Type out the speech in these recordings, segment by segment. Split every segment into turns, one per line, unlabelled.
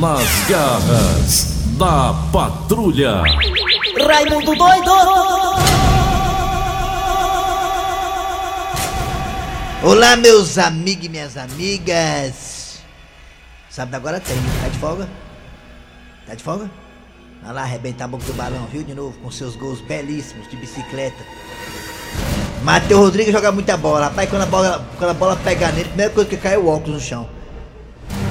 Nas garras da patrulha.
Raimundo doido!
Olá, meus amigos e minhas amigas. Sábado agora tem, tá de folga? Tá de folga? Vai lá arrebentar a boca do balão, viu? De novo, com seus gols belíssimos de bicicleta. Matheus Rodrigues joga muita bola. Rapaz, quando a bola, quando a bola pega nele, a primeira coisa que cai é o óculos no chão.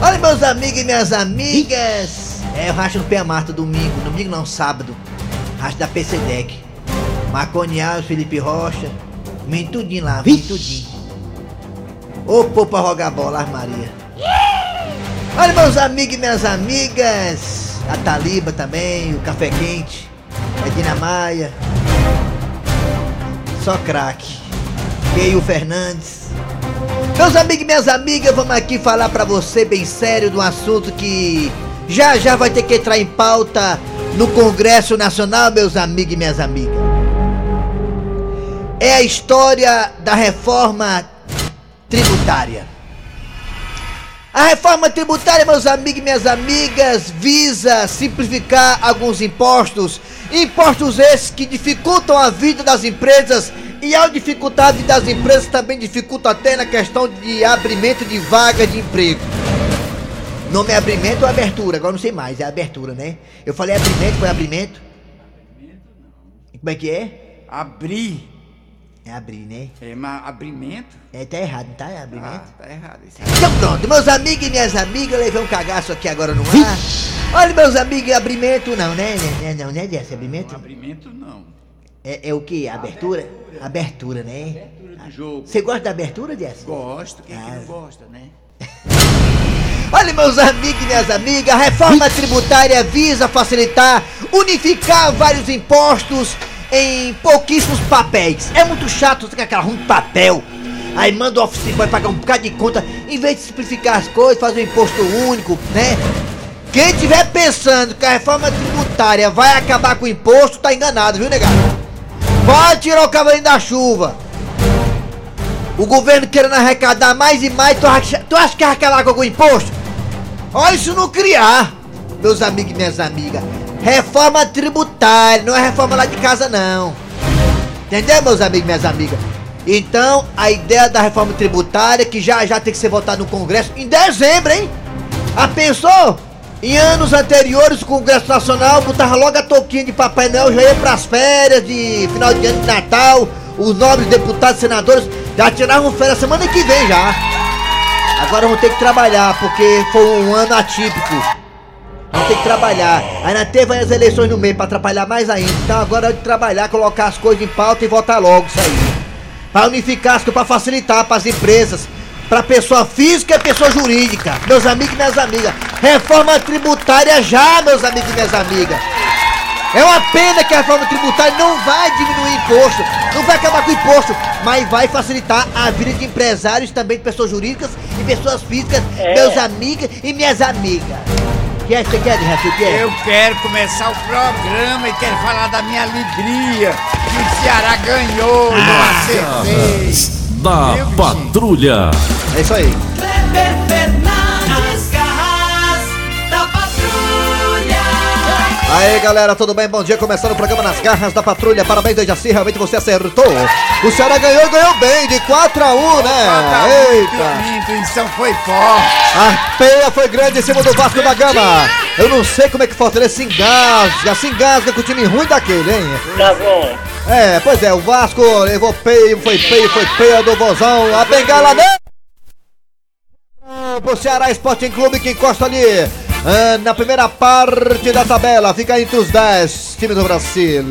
Olha, meus amigos e minhas amigas. É, eu racho no Pé Marta domingo. Domingo não, sábado. Racho da PC Deck. Marconi Alves, Felipe Rocha. Vem tudinho lá, vem tudinho. Ô, pô, pra rogar bola, Maria. Olha, meus amigos e minhas amigas. A Taliba também, o Café Quente. A Dina Maia. Só craque. Keio Fernandes. Meus amigos e minhas amigas, vamos aqui falar pra você bem sério de um assunto que já já vai ter que entrar em pauta no Congresso Nacional, meus amigos e minhas amigas. É a história da reforma tributária. A reforma tributária, meus amigos e minhas amigas, visa simplificar alguns impostos. Impostos esses que dificultam a vida das empresas e a vida das empresas também dificulta até na questão de abrimento de vaga de emprego. Nome é abrimento ou abertura? Agora não sei mais, é abertura, né? Eu falei abrimento, foi abrimento? Como é que é?
Abrir.
É abrir, né?
É, mas abrimento?
É, tá errado, não tá? É
Ah,
abrimento.
tá errado isso.
Então pronto, meus amigos e minhas amigas, eu levei um cagaço aqui agora no ar. Olha, meus amigos, abrimento não, né? Não, né, Jesse? Abrimento?
Abrimento não.
É, é o que? Abertura? Abertura, né?
Abertura do jogo.
Você gosta da abertura, Jesse?
Gosto, quem é que
Ah.
não gosta, né?
Olha, meus amigos e minhas amigas, a reforma tributária visa facilitar, unificar vários impostos em pouquíssimos papéis. É muito chato você ter aquela ruim de papel. Aí manda o office boy pagar um bocado de conta, em vez de simplificar as coisas, fazer um imposto único, né? Quem tiver pensando que a reforma tributária vai acabar com o imposto, tá enganado, viu, negado? Pode tirar o cavalinho da chuva. O governo querendo arrecadar mais e mais, tu acha, tu acha que vai acabar com algum imposto? Olha isso não criar, meus amigos e minhas amigas. Reforma tributária, não é reforma lá de casa não. Entendeu, meus amigos e minhas amigas? Então, a ideia da reforma tributária, que já já tem que ser votada no Congresso em dezembro, hein? A pensou? Em anos anteriores, o Congresso Nacional botava logo a touquinha de Papai Noel, já ia pras férias de final de ano de Natal. Os nobres deputados e senadores já tiravam férias semana que vem já. Agora vão ter que trabalhar, porque foi um ano atípico. Vão ter que trabalhar. Ainda teve as eleições no meio pra atrapalhar mais ainda. Então agora é de trabalhar, colocar as coisas em pauta e votar logo isso aí. Pra unificar as pra facilitar pras empresas, pra pessoa física e pessoa jurídica. Meus amigos e minhas amigas. Reforma tributária já, meus amigos e minhas amigas. É uma pena que a reforma tributária não vai diminuir imposto, não vai acabar com o imposto, mas vai facilitar a vida de empresários, também de pessoas jurídicas e pessoas físicas, meus amigos e minhas amigas. O que é que você quer, Rafa? O que é?
Eu quero começar o programa e quero falar da minha alegria que o Ceará ganhou,
Ah,
não acertei.
Da
Meu bichinho.
patrulha.
É isso aí.
Kleber Fernandes, garras da patrulha.
Aí galera, tudo bem? Bom dia, começando o programa Nas Garras da Patrulha. Parabéns, Dejaci, realmente você acertou. O Ceará ganhou e ganhou bem, de 4 a 1 né? Eita!
Minha intuição foi forte.
A peia foi grande em cima do Vasco da Gama. Eu não sei como é que Fortaleza se engasga, se engasga com o time ruim daquele, hein?
Tá bom.
É, pois é, o Vasco levou peio, foi peio, foi peia do Vozão. A bengala dele! Pro Ceará Sporting Clube que encosta ali ah, na primeira parte da tabela, fica entre os 10 times do Brasil.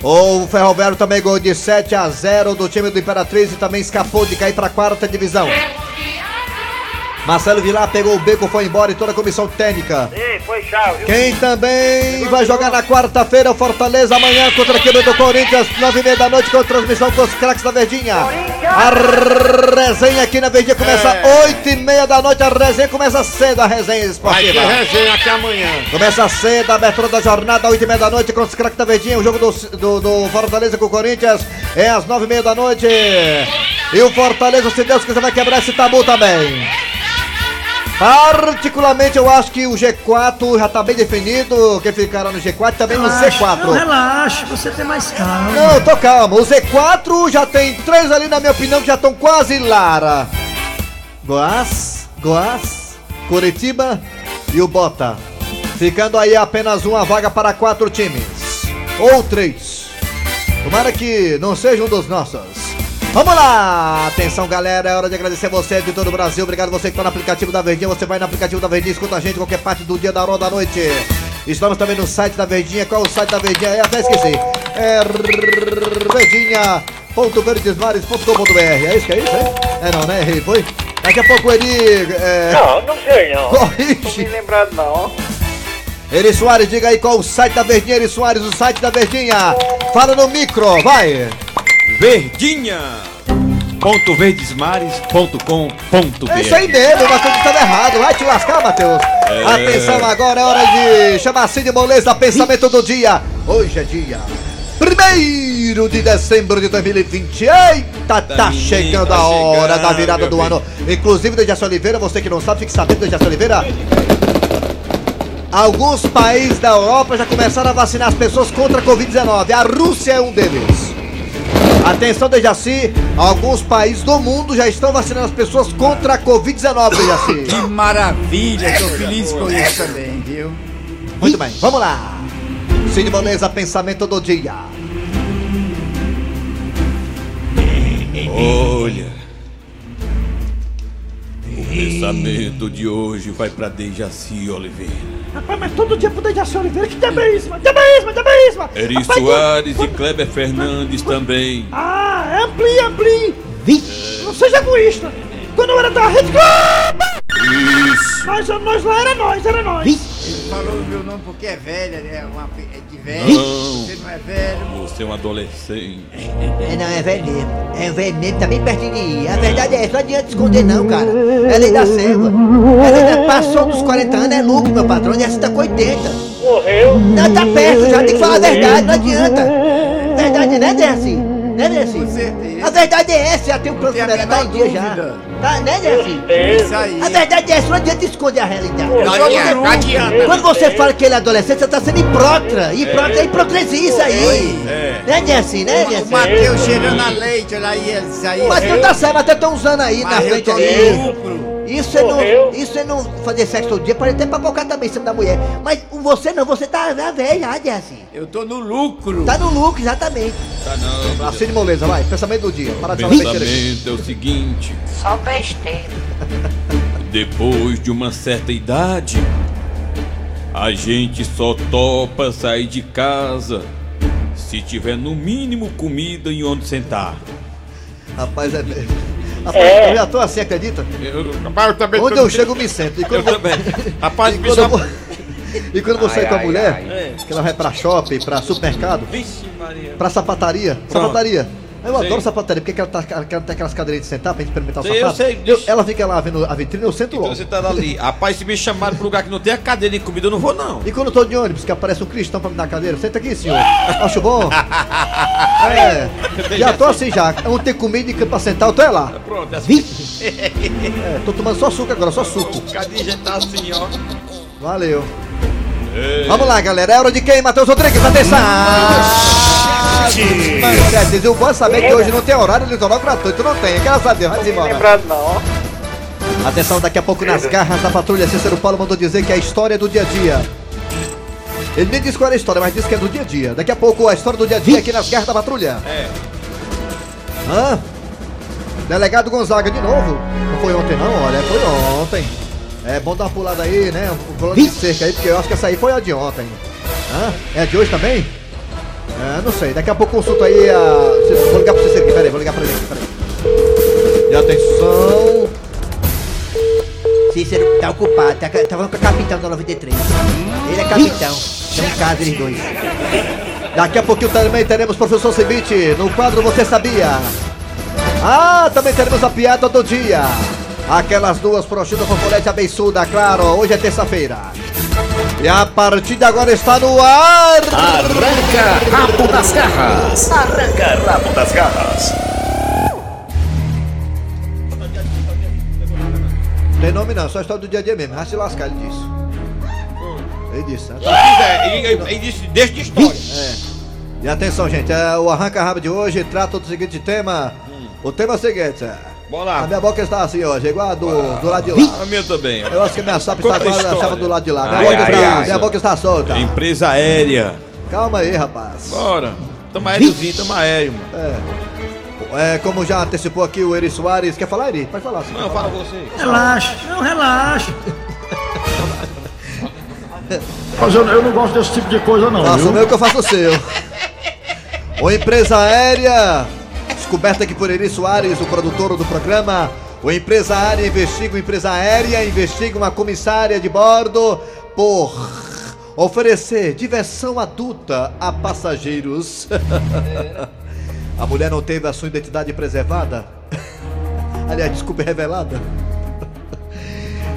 O Ferroviário também gol de 7 a 0 do time do Imperatriz e também escapou de cair para a quarta divisão. Marcelo Vilar pegou o beco, foi embora e toda a comissão técnica.
Ei, foi chave, viu?
Quem também vai jogar na quarta-feira, o Fortaleza, amanhã contra a equipe do Corinthians, nove e meia da noite, com transmissão com os craques da Verdinha. A resenha aqui na Verdinha começa
É.
oito e meia da noite, a resenha começa cedo, a resenha
Vai ter
esportiva.
resenha até amanhã.
Começa cedo, a abertura da jornada, oito e meia da noite, com os craques da Verdinha, o jogo do, do, do Fortaleza com o Corinthians é às nove e meia da noite. E o Fortaleza, se Deus quiser, vai quebrar esse tabu também. Particularmente eu acho que o G4 já tá bem definido. Quem ficará no G4 também no
Relaxa, não,
C4.
relaxa, você tem mais calma.
Não, tô calmo. O Z4 já tem três ali, na minha opinião, que já estão quase Lara. Goiás, Goiás, Curitiba e o Bota. Ficando aí apenas uma vaga para quatro times. Ou três. Tomara que não seja um dos nossos. Vamos lá! Atenção, galera. É hora de agradecer você de todo o Brasil. Obrigado você que tá no aplicativo da Verdinha. Você vai no aplicativo da Verdinha, escuta a gente qualquer parte do dia, da hora ou da noite. Estamos também no site da Verdinha. Qual é o site da Verdinha? É, até esqueci. É verdinha.verdesmares.com.br. É isso que é isso, é? É não, né? Errei, foi? Daqui a pouco ele. É...
Não, não sei não. Não
Corrige.
me lembrado não.
Eri Soares, diga aí qual o site da Verdinha, Eri Soares, o site da Verdinha. Fala no micro, vai.
Verdinha. Ponto verdesmares.com.br
É isso aí mesmo, o Matheus estava errado. Vai te lascar, Matheus. Atenção, agora é hora de chamar Cid Moleza, pensamento do dia. Hoje é dia. Primeiro de dezembro de 2020. Eita, tá chegando
tá
a hora
chegando,
da virada do ano. Inclusive, Dejaci Oliveira, você que não sabe, fique sabendo, Dejaci Oliveira. Alguns países da Europa já começaram a vacinar as pessoas contra a Covid-19. A Rússia é um deles. Atenção, Dejaci, alguns países do mundo já estão vacinando as pessoas contra a Covid-19, Dejaci.
Que maravilha, tô feliz com isso também, viu?
Muito bem, vamos lá. Cid Moleza, pensamento do dia.
Olha. O pensamento de hoje vai pra Dejaci Oliveira.
Rapaz, mas todo dia pro Dejaci Oliveira, que diabo é isso, mano? Diabo é isso, mano? Diabo é isso, mano?
Eri
Rapaz,
Soares e Kleber Fernandes também.
Ah, amplie, amplie. Não seja egoísta. Quando eu era da Rede Globo,
Isso.
nós, nós lá era nós, era nós.
Ele falou o meu nome porque é velha, é, uma, é de velho.
Não.
Você não é velho.
Você é um adolescente.
É, não, é velho mesmo. É velho mesmo, tá bem pertinho de ir. A verdade é essa, não adianta esconder não, cara. É lei da selva. Ela ainda passou dos 40 anos, é lucro, meu patrão. E essa tá com 80.
Morreu.
Não, tá perto já, tem que falar a verdade, não adianta. Verdade, né, Desi? Né, Desi?
Com certeza.
A verdade é essa, já tem um plano funerário, tá em dia já. Tá, né, Desi?
Isso aí.
A verdade é essa, não adianta esconder a realidade.
Não adianta, não adianta.
Quando você fala que ele é adolescente, você tá sendo hiprócrita. Hiprócrita é hipocrisia isso aí.
É.
Né, Jessi? Né,
O
Jessi?
Matheus cheirando a leite, olha aí, isso aí.
Mas não tá certo, mas até estão usando aí na frente ali. Isso é não, isso é não fazer sexo todo dia, pode até papocar também em cima da mulher. Mas você não, você tá já velho já, Jessi.
Eu tô no lucro.
Tá no lucro, exatamente.
Tá não.
Assim de moleza, vai. Pensamento do dia. Para de falar.
Pensamento é o seguinte.
Só besteira.
Depois de uma certa idade, a gente só topa sair de casa se tiver no mínimo comida e onde sentar.
Rapaz, é mesmo. Rapaz,
É.
eu já tô assim, acredita?
Eu, rapaz, eu também
Onde
tô-
eu chego, eu me sento. E
Eu
quando, vou-
também. Rapaz,
e
me
quando eu e quando eu vou sair com a mulher,
É.
que ela vai pra shopping, pra supermercado,
Vixe, Maria.
pra sapataria.
Pronto.
Sapataria. Eu
Sei.
adoro sapataria, porque ela, tá, ela tem aquelas cadeiras de sentar pra gente experimentar o
Sei, eu
sapato.
sei disso.
ela fica lá vendo a vitrine, eu sento
Então
logo.
você tá ali. Rapaz, se me chamarem pro lugar que não tem a cadeira de comida, eu não vou, não.
E quando eu tô de ônibus, que aparece um cristão pra me dar a cadeira, senta aqui, senhor. Acho bom. É, já tô assim já. Não tem comida e pra sentar, eu tô é lá.
Pronto, é assim.
É, tô tomando só suco agora, só suco.
Gente tá assim, ó.
Valeu. Vamos lá, galera. É hora de quem? Matheus Rodrigues, atenção! Manchetes, eu vou saber que hoje não tem horário litoral gratuito, não tem, graças a Deus, vai embora.
lembrado não.
Atenção, daqui a pouco nas garras da patrulha, Cícero Paulo mandou dizer que é a história do dia a dia. Ele nem disse qual era a história, mas disse que é do dia a dia. Daqui a pouco a história do dia a dia aqui nas garras da patrulha.
É.
Hã? Delegado Gonzaga de novo? Não foi ontem não, olha, foi ontem. É bom dar uma pulada aí, né? Um pulando de cerca aí, porque eu acho que essa aí foi a de ontem. Hã? É a de hoje também? É, não sei. Daqui a pouco consulta aí a. Vou ligar pra você aqui, peraí, vou ligar pra ele aqui, peraí. E atenção. Cícero tá ocupado, tá, tá falando com a capitão da 93. Ele é capitão. Tem um caso eles dois. Daqui a pouquinho também teremos professor Cibite no quadro Você Sabia? Ah, também teremos a piada do dia. Aquelas duas prostitutas fofolete abençuda, claro. Hoje é terça-feira. E a partir de agora está no ar.
Arranca rabo das garras. Arranca rabo das garras.
Tem nome não, só história do dia a dia mesmo. Vai se lascar, ele disse. Ele disse. né?
É, e, e, e disse, deixa de história.
E atenção, gente, é, o arranca-rabo de hoje trata do seguinte tema. O tema é o seguinte.
Bora
A
lá.
minha boca está assim hoje, igual a do, do lado de lá.
A minha também.
Eu acho que a minha sapa está
a
agora estava do lado de lá. Minha,
Ai,
boca,
ai,
está,
ai.
minha boca está solta.
Empresa aérea.
Calma aí, rapaz.
Bora. Tamo aériozinho, tamo aéreo, mano.
É. É, como já antecipou aqui o Eri Soares. Quer falar, Eri? Pode falar. sim.
Não, fala você.
Relaxa, não relaxa. Mas eu, eu não gosto desse tipo de coisa não,
Faça o meu que eu faço o seu. O Empresa Aérea, descoberta aqui por Eri Soares, o produtor do programa. O Empresa Aérea investiga o Empresa Aérea, investiga uma comissária de bordo por oferecer diversão adulta a passageiros. A mulher não teve a sua identidade preservada. Aliás, desculpa, revelada.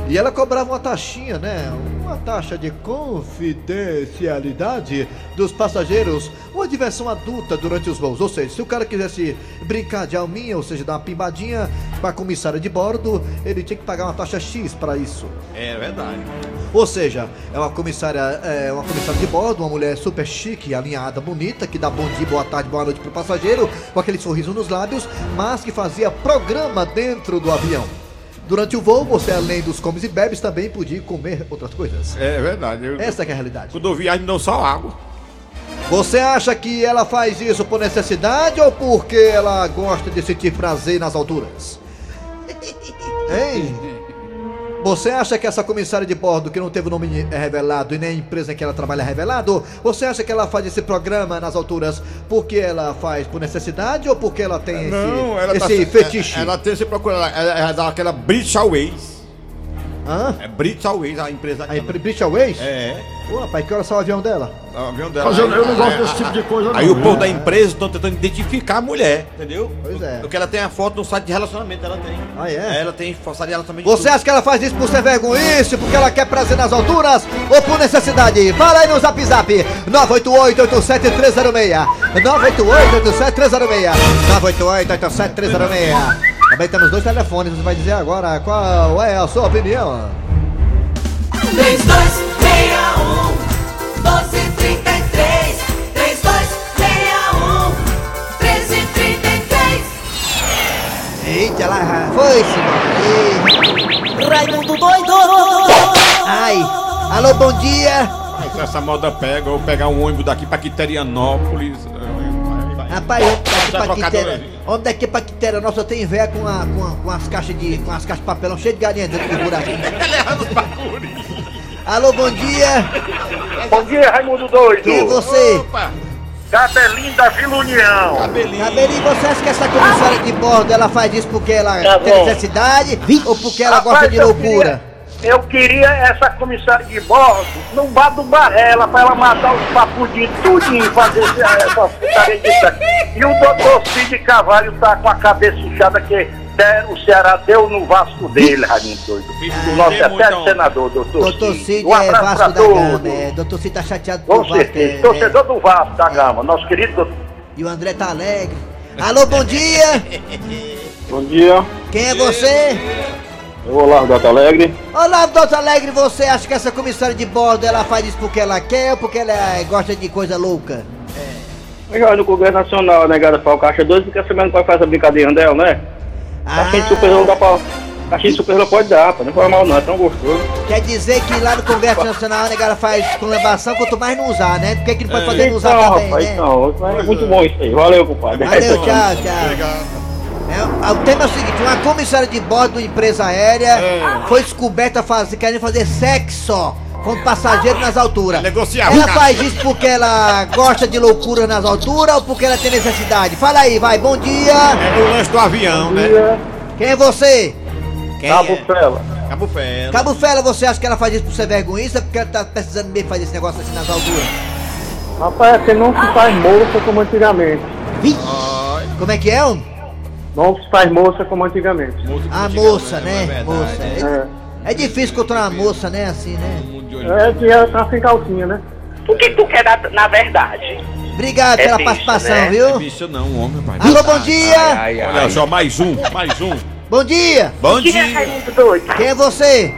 E ela cobrava uma taxinha, né? Uma taxa de confidencialidade dos passageiros, uma diversão adulta durante os voos. Ou seja, se o cara quisesse brincar de alminha, ou seja, dar uma pimbadinha com a comissária de bordo, ele tinha que pagar uma taxa X para isso.
É verdade.
Ou seja, é uma comissária, é uma comissária de bordo, uma mulher super chique, alinhada, bonita, que dá bom dia, boa tarde, boa noite pro passageiro, com aquele sorriso nos lábios, mas que fazia programa dentro do avião. Durante o voo, você além dos comes e bebes, também podia comer outras coisas.
É verdade. Eu,
Essa é a realidade.
Quando eu viajo, dão só água.
Você acha que ela faz isso por necessidade ou porque ela gosta de sentir prazer nas alturas? Hein? Você acha que essa comissária de bordo, que não teve o nome é revelado e nem a empresa em que ela trabalha é revelado, você acha que ela faz esse programa nas alturas porque ela faz por necessidade ou porque ela tem esse,
Não, ela tá
esse
se-
fetiche?
Ela, ela tem se procurando. Ela, ela dá aquela British Airways.
Hã?
É British Airways, a empresa
A empre- British Airways?
É.
Ô, rapaz, que hora sai o avião dela?
É o avião dela.
Mas eu, eu não gosto
Aí-
desse tipo de coisa não.
Aí o povo da empresa estão tentando identificar a mulher, entendeu?
Pois é.
Porque ela tem a foto no site de relacionamento, ela tem.
Ah, é?
Ela tem site de relacionamento.
Você acha que ela faz isso por ser vergonhice, porque ela quer prazer nas alturas ou por necessidade? Fala aí no zap zap 988-87306 988-87306 988-87306 Também temos dois telefones, você vai dizer agora qual é a sua opinião.
3261 1233 3261 1333
Eita, ela foi-se, mano.
Raimundo doido!
Ai, alô, bom dia.
Essa moda pega, ou pegar um ônibus daqui pra Quiterianópolis.
Rapaz, homem daqui pra Quitéria, homem daqui pra Quitéria, nossa, eu tenho véia com, a, com, a- com as caixas de, com as caixas de papelão cheio de galinha dentro do buraquinho. Alô, bom dia.
Bom dia, Raimundo Doido.
Quem é você?
Opa!
Cabelinho da Vila União.
Cabelinho.
Cabelinho, você acha que essa comissária de bordo ela faz isso porque ela
Tá
tem necessidade ou porque ela
Rapaz,
gosta de loucura?
Eu queria essa comissária de bordo no bar do Barrela pra ela matar os papudinhos tudinho e fazer essa putaria de sangue. E o doutor Cid Carvalho tá com a cabeça inchada que der- o Ceará deu no Vasco dele, Raimundo Doido. O nosso
muita
eterno
honra.
senador, doutor,
Doutor
Cid.
Cid
Um
é
abraço
Vasco
pra
da Gama, é. Doutor Cid tá chateado com
Com
o Vasco.
certeza.
é,
Torcedor do Vasco da Gama, nosso querido doutor.
E o André tá alegre. Alô, bom dia.
Bom dia,
Quem é você?
Eu vou lá do Alto Alegre.
Olá, doutor Alegre, você acha que essa comissária de bordo ela faz isso porque ela quer ou porque ela gosta de coisa louca?
Eu já no Congresso Nacional, né, negada para o Caixa 2, porque a semana pode fazer a brincadeira dela, né?
Ah,
Caixinha de super não dá pra. Caixinha de super não pode dar, pô. Não foi mal não, é tão gostoso.
quer dizer que lá no Congresso Nacional a negada faz conlebação quanto mais não usar, né? Por que, que não pode fazer não usar
Então,
também,
rapaz,
né?
então. É muito bom isso aí. Valeu, compadre.
Valeu, tchau, tchau. É, o tema é o seguinte, uma comissária de bordo de uma empresa aérea foi descoberta faz, querendo fazer sexo com passageiro nas alturas.
Negociar,
Ela
cara.
faz isso porque ela gosta de loucura nas alturas ou porque ela tem necessidade? Fala aí, vai, bom dia.
É o lanche do avião, né?
Quem é você?
Quem
Cabo
é?
Fela.
Cabo Fela.
Cabo Fela, você acha que ela faz isso por ser vergonhista ou porque ela tá precisando mesmo fazer esse negócio assim nas alturas?
Rapaz, é que não se faz moça como antigamente.
Vi? Como é que é, homem?
Não se faz moça como antigamente.
A
antigamente,
moça,
não
né?
é
moça. É, é difícil encontrar uma moça, né? Assim, né?
É que ela tá sem calcinha, né?
O que tu quer na, na verdade?
Obrigado
É
pela
bicha,
participação,
né?
viu?
Bicho não, homem, pai.
Alô, bom dia!
Olha só, mais um, mais um.
Bom dia!
Bom
Tira
dia.
Quem é você?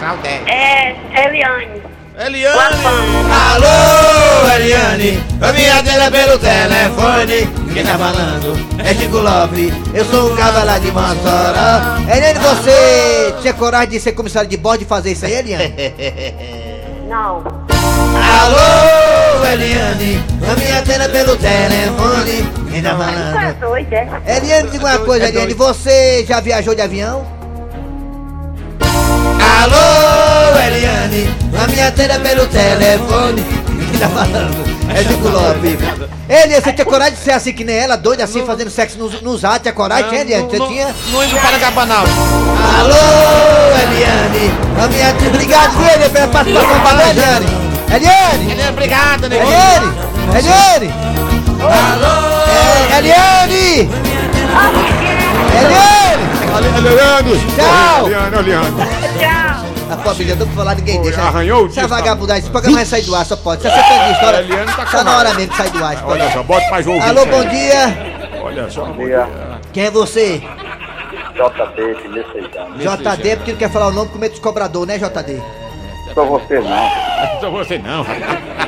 Claudete.
É Eliane.
Eliane.
Alô, Eliane, a minha atenda pelo telefone. Quem tá falando é Chico Lopes, eu sou o cavalo de Mossoró. Eliane, você tinha coragem de ser comissário de bordo e fazer isso aí, Eliane?
Não.
Alô, Eliane, a minha atenda pelo telefone. Quem tá
é
falando?
doido, é?
Eliane, diga uma coisa, Eliane, você já viajou de avião? Alô, Eliane, a minha atenda pelo telefone. Quem tá falando? É Chico Lopes. Eliane, você tinha coragem de ser assim que nem ela, doida assim, fazendo sexo nos, nos atos? Tinha coragem, tinha, Eliane? Você tinha?
Não indo para Gabanal.
Alô, Eliane, a minha atenda... Obrigado, viu, Eliane, pela participação, valeu, Eliane. Eliane,
Eliane, obrigado, né?
Eliane, Eliane. Alô, Eliane. Eliane.
Eliane!
Tchau.
Eliane, Eliane.
Tchau.
A já tô pra falar, ninguém deixa.
arranhou o
Essa
disco,
vagabundagem, esse programa vai sair do ar, só pode. Se você tem história,
A tá
na hora mesmo de sair do ar.
Olha só, bota mais ouvinte
Alô, bom dia.
Olha só.
Quem é você?
JB, de Messejano.
JD, porque não quer falar o nome com medo dos cobrador, né, JD?
Só você não.
Só você não.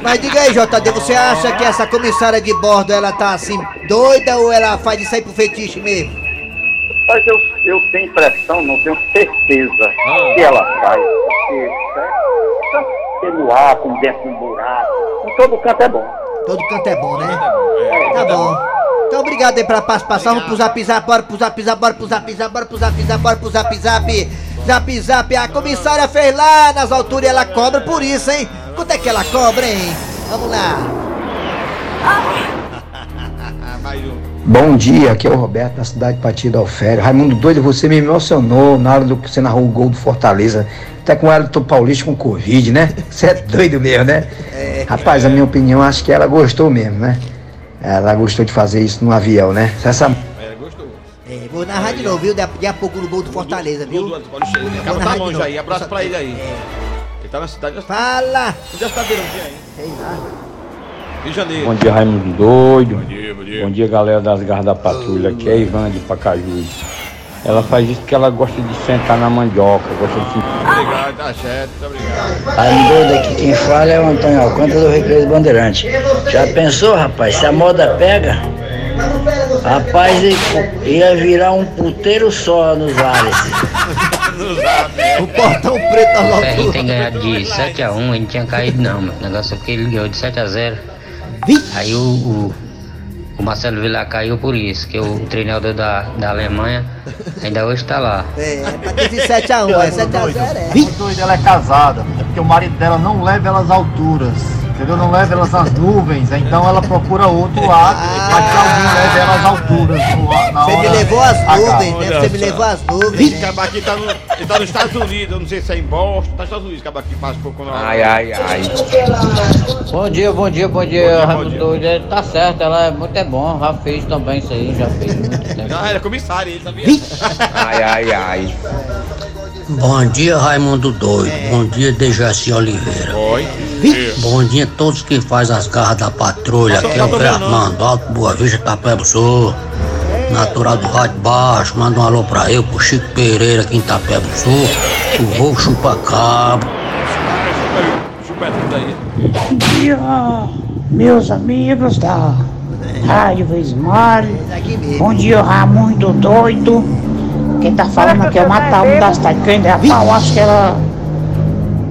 Mas diga aí, JD, você acha que essa comissária de bordo, ela tá assim, doida ou ela faz isso aí pro fetiche mesmo?
Mas eu, eu tenho impressão, não tenho certeza que ela faz. Porque tanto pelo ar, como dentro de um buraco, em todo canto é bom.
Todo canto é bom, né? Tá bom. Então obrigado aí pela participação. Vamos pro zap zap, bora pro zap zap, bora pro zap zap, bora pro zap zap, bora pro zap zap. Zap zap, a comissária fez lá nas alturas e ela cobra por isso, hein? Quanto é que ela cobra, hein? Vamos lá.
Bom dia, aqui é o Roberto da cidade de Patido Alfério. Raimundo doido, você me emocionou na hora do que você narrou o gol do Fortaleza. Até com o Elton Paulista com Covid, né? Você é doido mesmo, né? Rapaz, a minha opinião, acho que ela gostou mesmo, né? Ela gostou de fazer isso no avião, né? Essa
É, gostou.
É, vou narrar de novo, viu? Daqui a pouco no gol do Fortaleza,
Gol do
viu?
Paulista. Acaba tá longe aí. Abraço pra ele aí.
É.
Ele tá na cidade. Já
Fala!
já está dando um dia aí.
Sei lá.
De Janeiro.
Bom dia, Raimundo Doido.
Bom dia, bom dia.
Bom dia, galera das garras da patrulha. Aqui é Ivan de Pacajus. Ela faz isso porque ela gosta de sentar na mandioca, gosta de
Obrigado, tá certo. Muito obrigado.
Raimundo doido aqui, quem fala é o Antônio Alcântara do Recreio do Bandeirante. Já pensou, rapaz, se a moda pega? Rapaz, ia virar um puteiro só nos ares.
O portão preto da
O Ferrinho
altura.
tem ganhado de 7x1, ele não tinha caído não, mano. O negócio é que ele ganhou de 7x0. Aí o, o, o Marcelo Vilar caiu por isso, que o treinador da, da Alemanha ainda hoje tá lá.
É, pra ter de 7x1, é 7x0, é.
doido, ela é casada. É porque o marido dela não leva ela às alturas. Entendeu? Não leva elas às nuvens. Então ela procura outro lado pra que alguém leve ela às alturas. no-
levou às
H.
nuvens, né?
olha
Você me levou às
Esse
nuvens.
cara aqui tá, no, ele tá nos Estados Unidos, eu não sei se é em Boston, tá nos Estados Unidos, acaba aqui faz pouco na
Ai, ai, ai.
Bom dia, bom dia, bom dia,
dia, bom
Raimundo
dia.
Doido. É, Tá certo, ela é muito é bom, já fez também isso aí, já fez muito tempo.
Não, era comissário, ele sabia.
Ai, ai, ai.
Bom dia, Raimundo Doido. Bom dia, Dejaci Oliveira.
Oi.
Bom dia a todos que faz as garras da patrulha. Aqui é o Zé Armando, Alto Boa Vista, Itapeba Sul. Natural do Rádio Baixo. Manda um alô pra eu, pro Chico Pereira, aqui em Itapeba Sul. O Voo Chupacabo.
Bom dia, meus amigos da Rádio
mesmo.
Bom dia, Raimundo Doido. Quem tá falando aqui é o Mataú da cidade de Candeia. Eu acho que ela.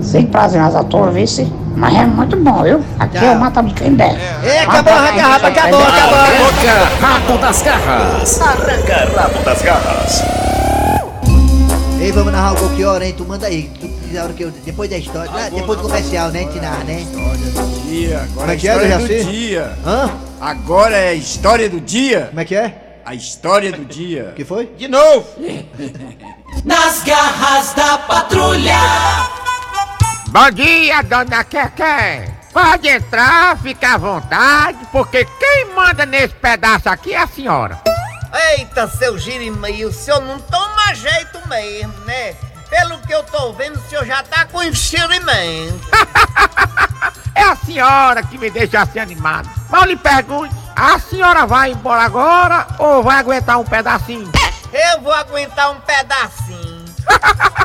Sem prazer nas alturas, vê se. Mas é muito bom, viu? Aqui é o Mataú de Candeia.
É, acabou, arranca rabo, acabou, acabou.
Arranca rabo das garras. Arranca rabo das garras.
Ei, vamos narrar o gol que hora, hein? Tu manda aí. Tu diz a hora que eu, depois da história. ah, depois do comercial, né? A gente narra, né?
Dia, agora
Como é
é a
é,
história do dia.
Hã?
Agora é a história do dia.
Como é que é?
A história do dia.
O que foi?
De novo.
Nas garras da patrulha.
Bom dia, dona Keké. Pode entrar, fica à vontade, porque quem manda nesse pedaço aqui é a senhora.
Eita, seu Jirimei, o senhor não toma jeito mesmo, né? Pelo que eu tô vendo, o senhor já tá com enxerimento.
É a senhora que me deixa assim animado. Mal lhe pergunte, a senhora vai embora agora ou vai aguentar um pedacinho?
Eu vou aguentar um pedacinho.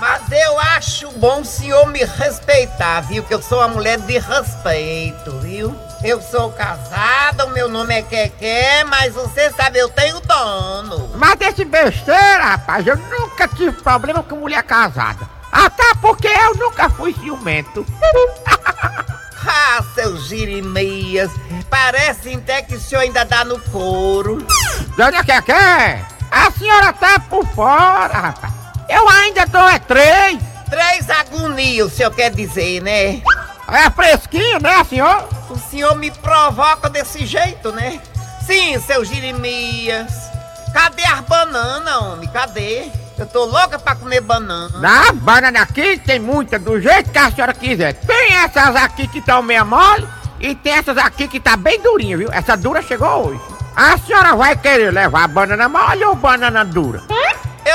Mas eu acho bom o senhor me respeitar, viu? Que eu sou uma mulher de respeito, viu? Eu sou casada, o meu nome é Keké, mas você sabe, eu tenho dono.
Mas desse besteira, rapaz, eu nunca tive problema com mulher casada. Até porque eu nunca fui ciumento.
Ah, seus Jeremias, parece até que o senhor ainda dá no couro.
Dona Keké, a senhora tá por fora, rapaz. Eu ainda dou é três.
Três agonias, o senhor quer dizer, né?
É fresquinho, né, senhor?
O senhor me provoca desse jeito, né? Sim, seu Jeremias. Cadê as bananas, homem? Cadê? Eu tô louca pra comer banana.
Na banana aqui tem muita, do jeito que a senhora quiser. Tem essas aqui que estão meia mole e tem essas aqui que tá bem durinha, viu? Essa dura chegou hoje. A senhora vai querer levar banana mole ou banana dura?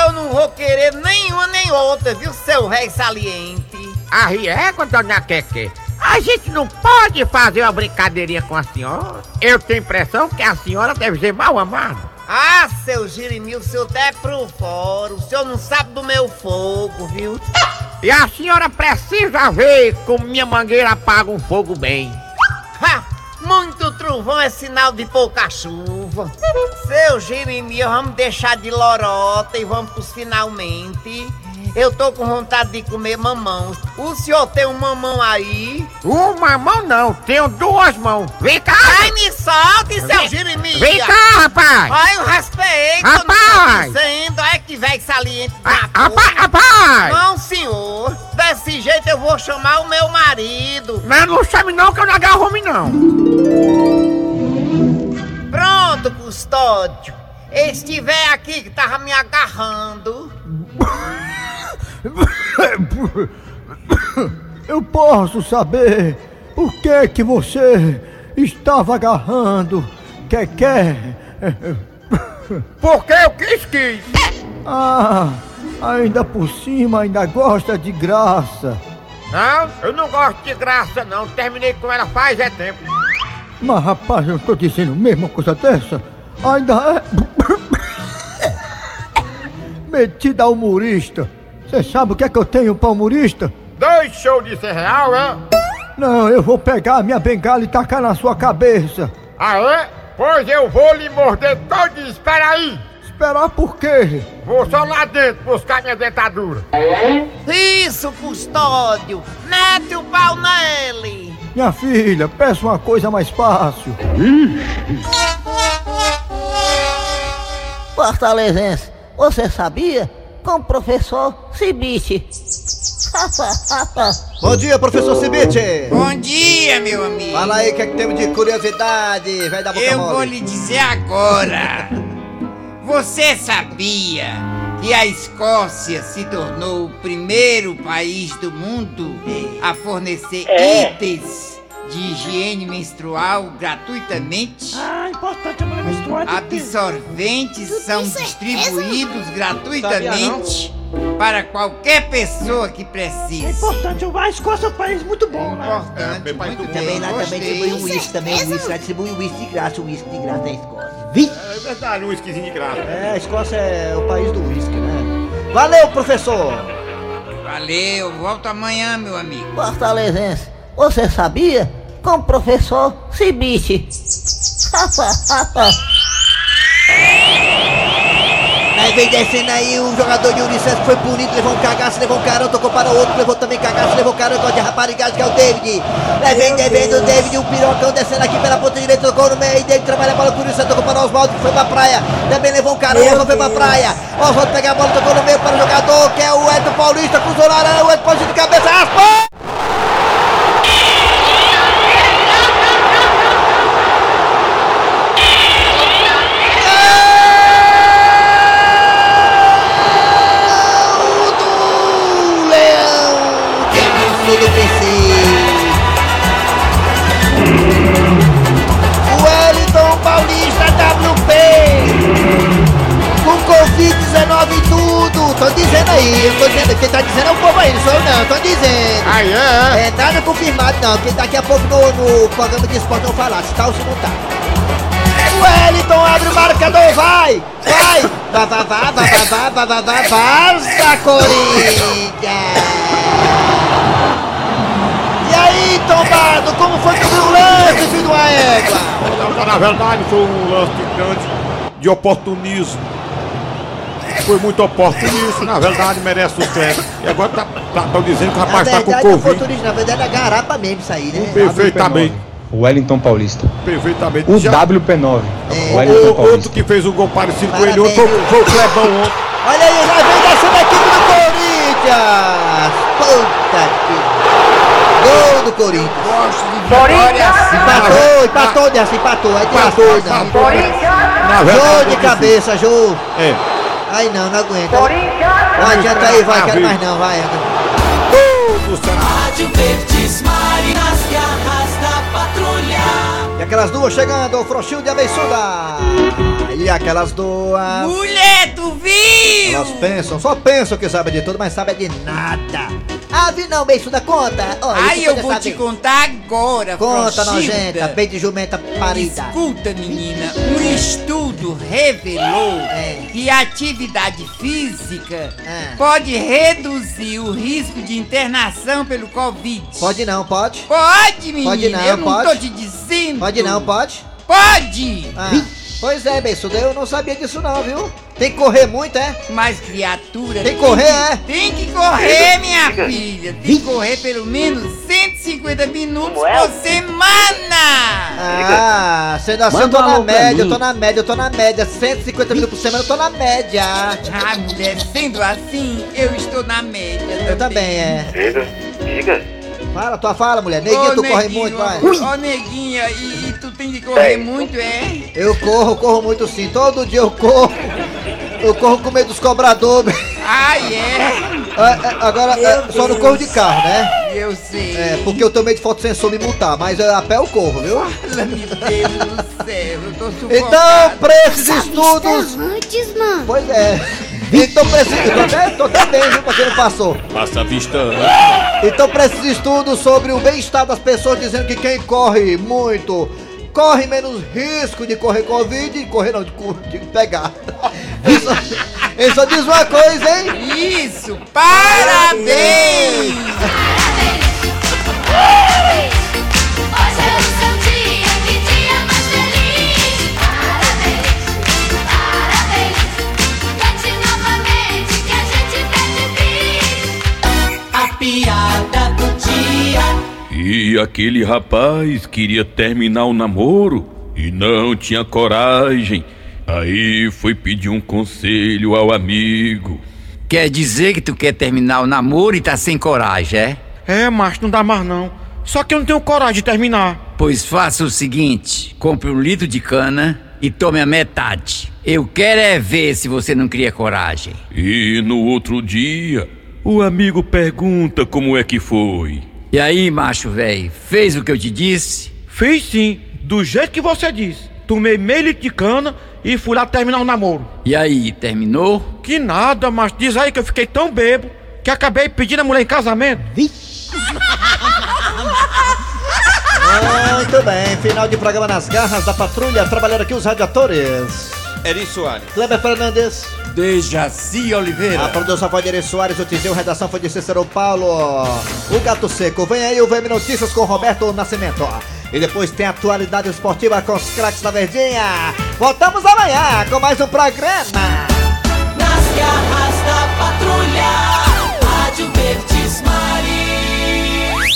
Eu não vou querer nenhuma nem outra, viu, seu rei saliente?
A régua, dona Keké. A gente não pode fazer uma brincadeirinha com a senhora. Eu tenho impressão que a senhora deve ser mal amada.
Ah, seu Jeremias, o senhor tá pro fora. O senhor não sabe do meu fogo, viu?
E a senhora precisa ver como minha mangueira apaga um fogo bem.
Ha! Muito trovão é sinal de pouca chuva. Seu Jeremias, vamos deixar de lorota e vamos pros finalmente. Eu tô com vontade de comer mamão. O senhor tem um mamão aí?
Uma mão não, tenho duas mãos. Vem cá!
Ai, me solte, seu
Vem-
Jeremias!
Vem cá, rapaz!
Ai, o respeito!
Rapaz!
Não tô dizendo, é que velho saliente da
Rapaz, rapaz!
Não, senhor! Desse jeito eu vou chamar o meu marido!
Não, não chame não que eu não agarro homem não.
Pronto, custódio! Estiver aqui que tava me agarrando.
Eu posso saber o que que você estava agarrando? Quer?
Porque eu quis quis.
Ah, ainda por cima ainda gosta de graça.
Não, eu não gosto de graça não. Terminei com ela faz é tempo.
Mas rapaz, eu tô dizendo mesmo uma coisa dessa? Ainda é. Metida humorista. Você sabe o que é que eu tenho pra humorista?
Dois shows de ser real, é?
Não, eu vou pegar a minha bengala e tacar na sua cabeça.
Ah, é? Pois eu vou lhe morder todinho. Espera aí.
Esperar por quê?
Vou só lá dentro buscar minha dentadura.
Isso, custódio! Mete o pau nele!
Minha filha, peça uma coisa mais fácil.
Fortalezense, você sabia? Com o professor Cibite.
Bom dia, professor Cibite!
Bom dia, meu amigo.
Fala aí o que, é que temos de curiosidade, vai dar boca
Eu
mole.
vou lhe dizer agora. Você sabia que a Escócia se tornou o primeiro país do mundo a fornecer
É.
itens de higiene menstrual gratuitamente?
Ah, importante a mulher menstruar.
Absorventes são distribuídos
Sabia
gratuitamente para qualquer pessoa que
É
precise.
importante, a Escócia é um país muito bom, né?
Importante, muito
Também
bem,
lá também distribui o uísque também, o uísque lá distribui o uísque de graça, o uísque de graça da Escócia.
É verdade, um whiskyzinho de graça.
É, a Escócia é o país do uísque, né? Valeu, professor!
Valeu, volto amanhã, meu amigo.
Fortalezense, você sabia? Com o professor Cibite.
Aí vem descendo aí o jogador de Unicef foi punido, levou um cagaço, levou um carão, tocou para o outro, levou também cagaço, levou carão, gosta de raparigagem que é o David. Aí vem devendo o David, o pirocão descendo aqui pela ponta direita, tocou no meio, David trabalha a bola por isso, tocou para o Oswaldo que foi pra praia. Também levou um carão, Oswaldo foi pra praia. Oswaldo pega a bola, tocou no meio para o jogador, que é o Edson Paulista, cruzou na área, o Edson Paulista de cabeça, raspou! Do PC. O Wellington Paulista WP com Covid-19 e tudo. Tô dizendo aí, eu tô dizendo, quem tá dizendo é o povo aí, não sou eu não, tô dizendo.
Aí é?
É nada confirmado não, que daqui a pouco no, no programa de esporte vão falar, se tá ou se não tá. O Wellington abre o marcador, vai! Vai! Vá, vá, vá, vá, vá, vá, vá, vá, vaza, Corinthians! E aí, tombado, como foi que o lance, filho da égua?
Na verdade, foi um lance de grande de oportunismo. Foi muito oportunismo, na verdade merece o crédito. E agora tá, tá, tão dizendo que o
Na
rapaz tá com
verdade, é
Covid.
na verdade é garapa mesmo isso aí, né?
Perfeitamente.
Wellington Paulista.
Perfeitamente.
O
Já-
WP9.
O-
Wellington
o-
Paulista.
outro que fez um gol parecido com ele ontem foi, foi o Clebão ontem.
Olha aí, já vem descendo a equipe do Corinthians! Puta que... Gol do Corinthians!
Gosto de
Corinthians!
vitória assim.
Empatou, empatou, Dessa, empatou, é de dois, não.
Na
Jogo
verdade,
de cabeça, jogo!
É.
Ai não, não aguenta. Não adianta aí, vai, quero mais não, vai.
Rádio Verdes Marinas, garras da patrulha.
E aquelas duas chegando, o Frouxinho de Abençuda! E aquelas duas...
Mulher, tu viu?
Elas pensam, só pensam que sabem de tudo, mas sabem de nada. Ah, vi não, beijo da conta.
Ai,
isso
eu vou
sabe.
te contar agora,
Conta, nojenta, bem de jumenta parida.
Escuta, menina, um estudo revelou que a atividade física pode reduzir o risco de internação pelo Covid.
Pode não, pode?
Pode, menina.
Pode não,
eu não
pode?
tô te dizendo.
Pode não, pode?
Pode!
Ah, pois é, Bençuda, eu não sabia disso não, viu? Tem que correr muito, é?
Mas, criatura...
Tem que correr, é?
Tem que correr, minha filha. Tem que correr pelo menos 150 minutos
é?
por semana.
Ah, sendo assim eu
Manda
tô na média, eu tô na média, eu tô na média. 150 minutos por semana eu tô na média.
Ah, mulher, sendo assim, eu estou na média.
Eu também, é.
Diga, diga.
Fala, tua fala, mulher. Neguinho,
Ô,
tu corre
neguinho,
muito, vai.
Ô, neguinha, e, e tu tem que correr muito, é?
Eu corro, corro muito sim. Todo dia eu corro. Eu corro com medo dos cobradores.
Ai, é?
É, é, agora, é, só não corro de carro, né?
Eu sei.
É, porque eu tenho medo de fotossensor me multar, mas é, a pé eu corro, viu?
Fala, meu Deus do céu, eu tô sufocado.
Então, pra esses estudos.
Antes, mano.
Pois é. Então, pra esses. Eu tô até, tô até bem, viu? Pra quem não passou.
Passa a vista.
Então, para esses estudos sobre o bem-estar das pessoas, dizendo que quem corre muito corre menos risco de correr Covid e correr não, de, de pegar. Ele só, ele só diz uma coisa, hein?
Isso, parabéns!
Hoje
E aquele rapaz queria terminar o namoro e não tinha coragem. Aí foi pedir um conselho ao amigo.
Quer dizer que tu quer terminar o namoro e tá sem coragem, é?
É, macho, não dá mais não. Só que eu não tenho coragem de terminar.
Pois faça o seguinte: compre um litro de cana e tome a metade. Eu quero é ver se você não cria coragem.
E no outro dia, o amigo pergunta como é que foi.
E aí, macho velho, fez o que eu te disse?
Fiz sim, do jeito que você disse. Tomei meio litro de cana e fui lá terminar o namoro.
E aí, terminou?
Que nada, mas diz aí que eu fiquei tão bebo que acabei pedindo a mulher em casamento.
Muito bem, final de programa nas garras da patrulha, trabalhando aqui os radiadores.
Eri Soares.
Kleber Fernandes.
Dejaci Oliveira.
A produção foi de Eri Soares, o Tizeu, redação foi de Cícero Paulo. O Gato Seco. Vem aí o VM Notícias com Roberto Nascimento. E depois tem a atualidade esportiva com os craques da Verdinha. Voltamos amanhã com mais um programa.
Nas garras da patrulha.